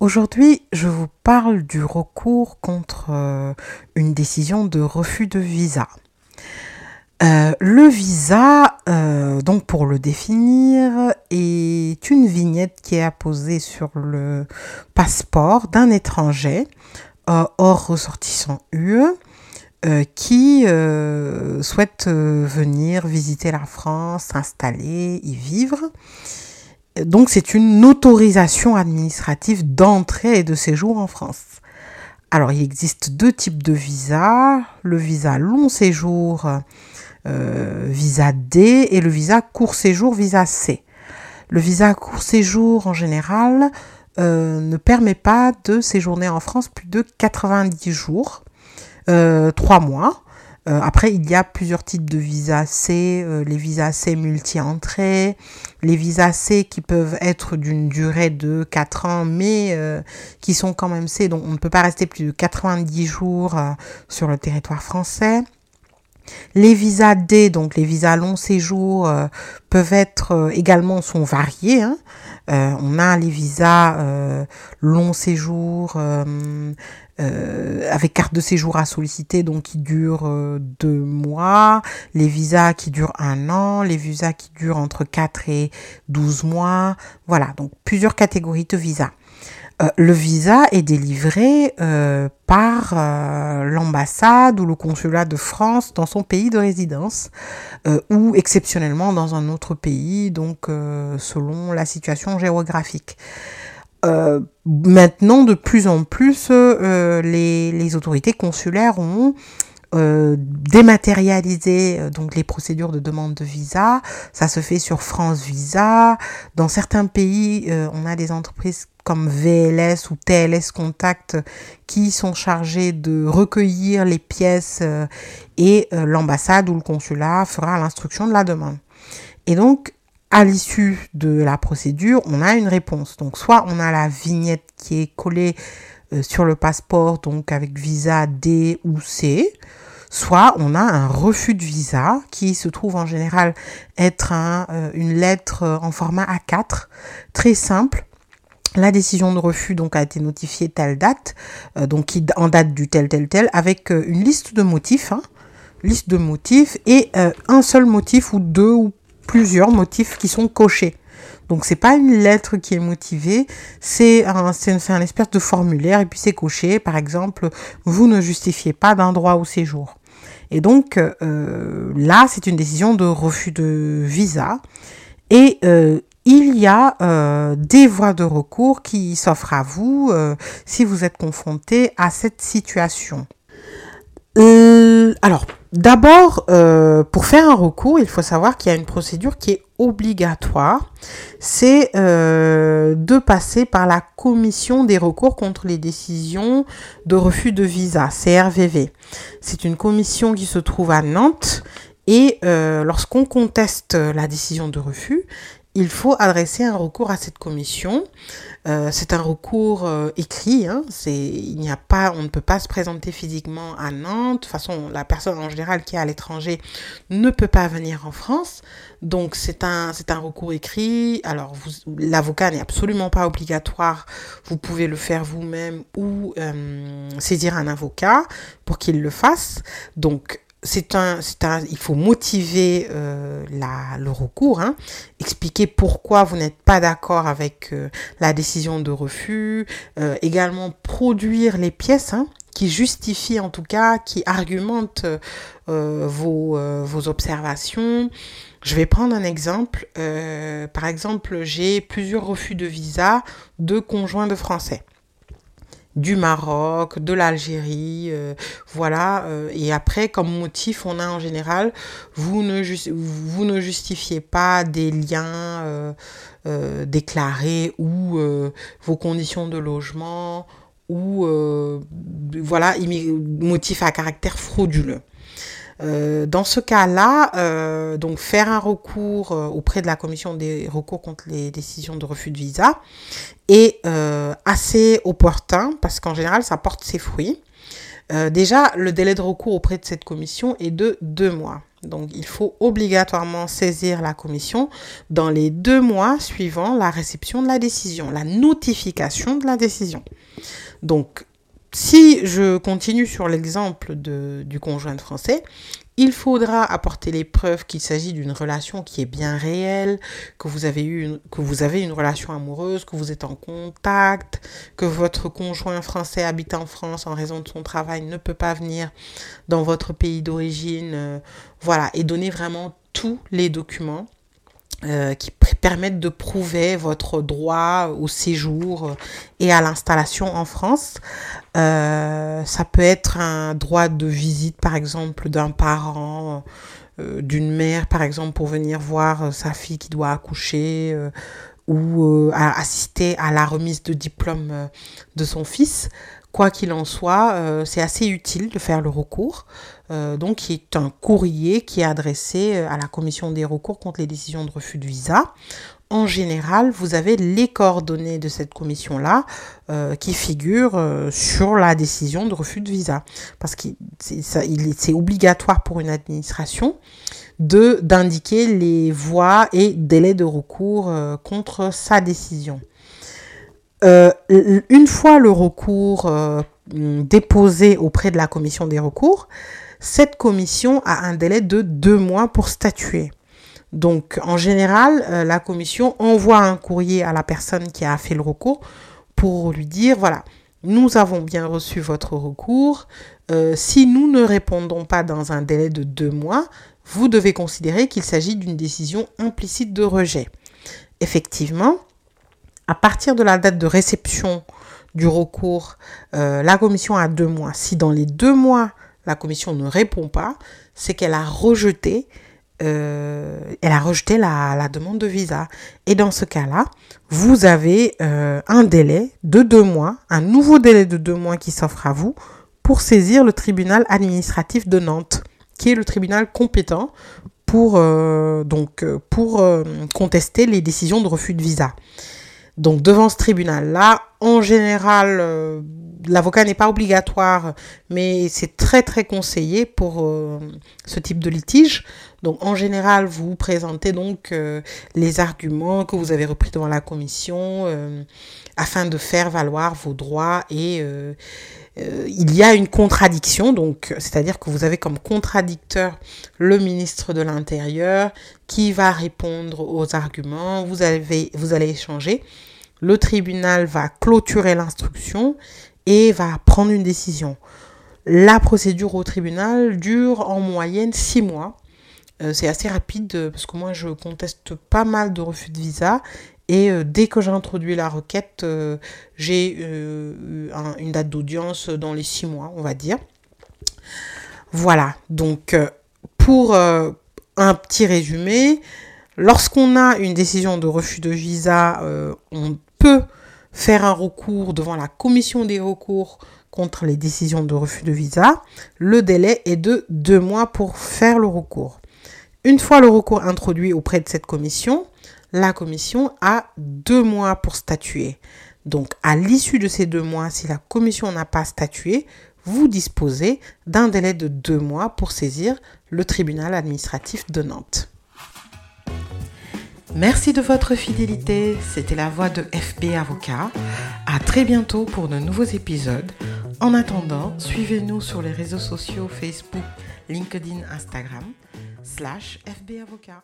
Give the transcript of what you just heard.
Aujourd'hui, je vous parle du recours contre euh, une décision de refus de visa. Euh, le visa, euh, donc pour le définir, est une vignette qui est apposée sur le passeport d'un étranger hors ressortissant UE qui souhaite venir visiter la France, s'installer, y vivre donc c'est une autorisation administrative d'entrée et de séjour en France. Alors il existe deux types de visas, le visa long séjour, euh, visa D, et le visa court séjour, visa C. Le visa court séjour en général euh, ne permet pas de séjourner en France plus de 90 jours, euh, 3 mois. Euh, après, il y a plusieurs types de visas C, euh, les visas C multi-entrées, les visas C qui peuvent être d'une durée de 4 ans, mais euh, qui sont quand même C, donc on ne peut pas rester plus de 90 jours sur le territoire français. Les visas D, donc les visas long séjour, peuvent être également sont variés. Hein. on a les visas long séjour euh, avec carte de séjour à solliciter, donc qui dure euh, deux mois, les visas qui durent un an, les visas qui durent entre 4 et 12 mois, voilà, donc plusieurs catégories de visas. Euh, le visa est délivré par l'ambassade ou le consulat de France dans son pays de résidence ou exceptionnellement dans un autre pays, donc selon la situation géographique. Euh, maintenant, de plus en plus, euh, les, les, autorités consulaires ont euh, dématérialisé euh, donc les procédures de demande de visa. Ça se fait sur France Visa. Dans certains pays, on a des entreprises comme VLS ou TLS Contact qui sont chargées de recueillir les pièces et l'ambassade ou le consulat fera l'instruction de la demande. Et donc, à l'issue de la procédure, on a une réponse. Donc soit on a la vignette qui est collée euh, sur le passeport, donc avec visa D ou C, soit on a un refus de visa qui se trouve en général être euh, une lettre euh, en format A4, très simple. La décision de refus donc a été notifiée telle date, donc en date du tel tel tel, avec une liste de motifs, hein, liste de motifs et un seul motif ou deux ou plusieurs motifs qui sont cochés. Donc c'est pas une lettre qui est motivée, c'est un, espèce de formulaire et puis c'est coché. Par exemple, vous ne justifiez pas d'un droit au séjour. Et donc euh, là, c'est une décision de refus de visa. Et euh, il y a euh, des voies de recours qui s'offrent à vous si vous êtes confronté à cette situation. alors, D'abord, euh, pour faire un recours, il faut savoir qu'il y a une procédure qui est obligatoire. C'est euh, de passer par la commission des recours contre les décisions de refus de visa, CRVV. C'est une commission qui se trouve à Nantes et euh, lorsqu'on conteste la décision de refus, il faut adresser un recours à cette commission. Euh, c'est un recours euh, écrit. Hein, il n'y a pas, on ne peut pas se présenter physiquement à Nantes. De toute façon, la personne en général qui est à l'étranger ne peut pas venir en France. Donc c'est un, c'est un recours écrit. Alors l'avocat n'est absolument pas obligatoire. Vous pouvez le faire vous-même ou euh, saisir un avocat pour qu'il le fasse. Donc c'est un, un, il faut motiver euh, la, le recours, hein, expliquer pourquoi vous n'êtes pas d'accord avec euh, la décision de refus, euh, également produire les pièces hein, qui justifient en tout cas, qui argumentent vos, vos observations. Je vais prendre un exemple. par exemple, j'ai plusieurs refus de visa de conjoints de français. Du Maroc, de l'Algérie, euh, voilà. euh, et après, comme motif, on a en général, vous ne, justifiez pas des liens euh, déclarés ou vos conditions de logement ou voilà, motif à caractère frauduleux. Euh, dans ce cas-là, euh, donc faire un recours euh, auprès de la commission des recours contre les décisions de refus de visa est assez opportun parce qu'en général, ça porte ses fruits. Déjà, le délai de recours auprès de cette commission est de deux mois. Donc, il faut obligatoirement saisir la commission dans les deux mois suivant la réception de la décision, la notification de la décision. Donc, si je continue sur l'exemple du conjoint français, il faudra apporter les preuves qu'il s'agit d'une relation qui est bien réelle, que vous avez eu une, que vous avez une relation amoureuse, que vous êtes en contact, que votre conjoint français habite en France en raison de son travail ne peut pas venir dans votre pays d'origine, euh, voilà, et donner vraiment tous les documents euh, qui permettent de prouver votre droit au séjour euh, et à l'installation en France. Euh, ça peut être un droit de visite, par exemple, d'un parent, euh, d'une mère, par exemple, pour venir voir sa fille qui doit accoucher ou assister à la remise de diplôme de son fils. Quoi qu'il en soit, euh, c'est assez utile de faire le recours. Euh, donc, qui est un courrier qui est adressé euh, à la commission des recours contre les décisions de refus de visa. En général, vous avez les coordonnées de cette commission-là euh, qui figurent sur la décision de refus de visa. Parce que c'est obligatoire pour une administration d'indiquer les voies et délais de recours contre sa décision. Euh, une fois le recours euh, déposé auprès de la commission des recours, cette commission a un délai de deux mois pour statuer. Donc, en général, euh, la commission envoie un courrier à la personne qui a fait le recours pour lui dire, voilà, nous avons bien reçu votre recours. Euh, si nous ne répondons pas dans un délai de deux mois, vous devez considérer qu'il s'agit d'une décision implicite de rejet. Effectivement, à partir de la date de réception du recours, euh, la commission a deux mois. Si dans les deux mois, la commission ne répond pas, c'est qu'elle a rejeté, euh, elle a rejeté la, demande de visa. Et dans ce cas-là, vous avez euh, un délai de deux mois, un nouveau délai de deux mois qui s'offre à vous pour saisir le tribunal administratif de Nantes, qui est le tribunal compétent pour, donc, pour contester les décisions de refus de visa. Donc devant ce tribunal-là, en général, euh, l'avocat n'est pas obligatoire, mais c'est très très conseillé pour euh, ce type de litige. Donc en général, vous présentez donc euh, les arguments que vous avez repris devant la commission afin de faire valoir vos droits et il y a une contradiction, donc c'est-à-dire que vous avez comme contradicteur le ministre de l'Intérieur qui va répondre aux arguments, vous allez échanger, le tribunal va clôturer l'instruction et va prendre une décision. La procédure au tribunal dure en moyenne six mois. Euh, c'est assez rapide euh, parce que moi je conteste pas mal de refus de visa et euh, dès que j'ai introduit la requête, j'ai une date d'audience dans les six mois, on va dire. Voilà, donc pour un petit résumé, lorsqu'on a une décision de refus de visa, on peut faire un recours devant la commission des recours contre les décisions de refus de visa. Le délai est de deux mois pour faire le recours. Une fois le recours introduit auprès de cette commission, la commission a deux mois pour statuer. Donc, à l'issue de ces deux mois, si la commission n'a pas statué, vous disposez d'un délai de deux mois pour saisir le tribunal administratif de Nantes. Merci de votre fidélité. C'était la voix de FB Avocat. À très bientôt pour de nouveaux épisodes. En attendant, suivez-nous sur les réseaux sociaux Facebook, LinkedIn, Instagram, slash FB Avocat.